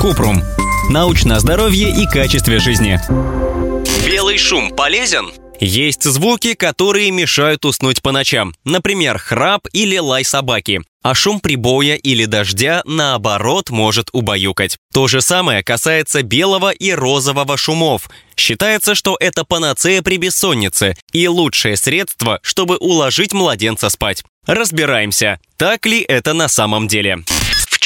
Купрум. Научное здоровье и качестве жизни. Белый шум полезен? Есть звуки, которые мешают уснуть по ночам, например, храп или лай собаки. А шум прибоя или дождя, наоборот, может убаюкать. То же самое касается белого и розового шумов. Считается, что это панацея при бессоннице и лучшее средство, чтобы уложить младенца спать. Разбираемся, так ли это на самом деле.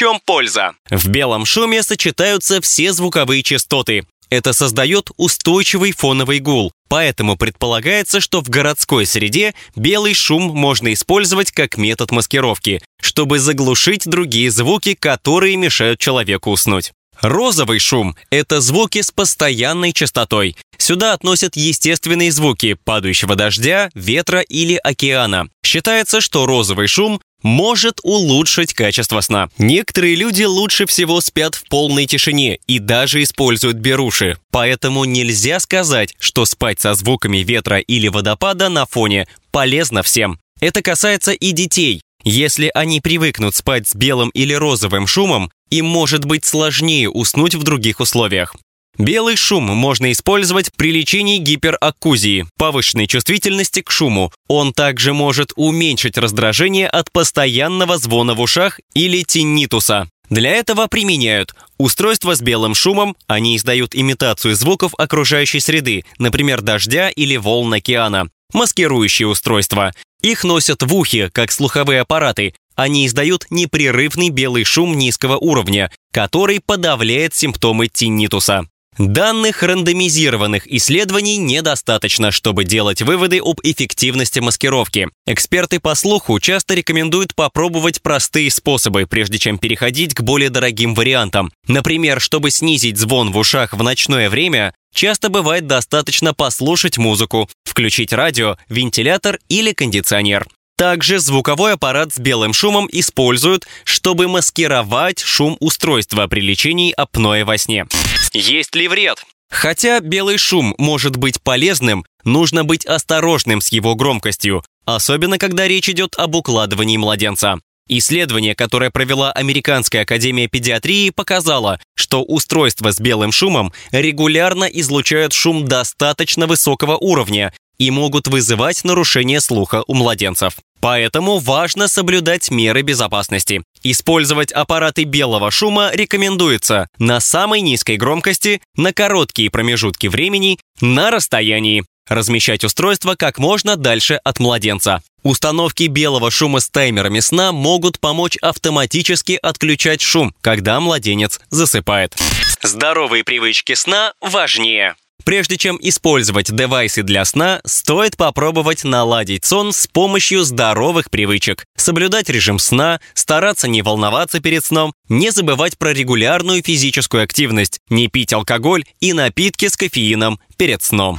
Чем польза? В белом шуме сочетаются все звуковые частоты. Это создает устойчивый фоновый гул, поэтому предполагается, что в городской среде белый шум можно использовать как метод маскировки, чтобы заглушить другие звуки, которые мешают человеку уснуть. Розовый шум – это звуки с постоянной частотой. Сюда относят естественные звуки падающего дождя, ветра или океана. Считается, что розовый шум может улучшить качество сна. Некоторые люди лучше всего спят в полной тишине и даже используют беруши. Поэтому нельзя сказать, что спать со звуками ветра или водопада на фоне полезно всем. Это касается и детей. Если они привыкнут спать с белым или розовым шумом, им может быть сложнее уснуть в других условиях. Белый шум можно использовать при лечении гипераккузии, повышенной чувствительности к шуму. Он также может уменьшить раздражение от постоянного звона в ушах или тиннитуса. Для этого применяют устройства с белым шумом, они издают имитацию звуков окружающей среды, например, дождя или волн океана. Маскирующие устройства. Их носят в ухе, как слуховые аппараты. Они издают непрерывный белый шум низкого уровня, который подавляет симптомы тиннитуса. Данных рандомизированных исследований недостаточно, чтобы делать выводы об эффективности маскировки. Эксперты по слуху часто рекомендуют попробовать простые способы, прежде чем переходить к более дорогим вариантам. Например, чтобы снизить звон в ушах в ночное время, часто бывает достаточно послушать музыку, включить радио, вентилятор или кондиционер. Также звуковой аппарат с белым шумом используют, чтобы маскировать шум устройства при лечении апноэ во сне. Есть ли вред? Хотя белый шум может быть полезным, нужно быть осторожным с его громкостью, особенно когда речь идет об укладывании младенца. Исследование, которое провела Американская академия педиатрии, показало, что устройства с белым шумом регулярно излучают шум достаточно высокого уровня и могут вызывать нарушение слуха у младенцев. Поэтому важно соблюдать меры безопасности. Использовать аппараты белого шума рекомендуется на самой низкой громкости, на короткие промежутки времени, на расстоянии. Размещать устройство как можно дальше от младенца. Установки белого шума с таймерами сна могут помочь автоматически отключать шум, когда младенец засыпает. Здоровые привычки сна важнее. Прежде чем использовать девайсы для сна, стоит попробовать наладить сон с помощью здоровых привычек. Соблюдать режим сна, стараться не волноваться перед сном, не забывать про регулярную физическую активность, не пить алкоголь и напитки с кофеином перед сном.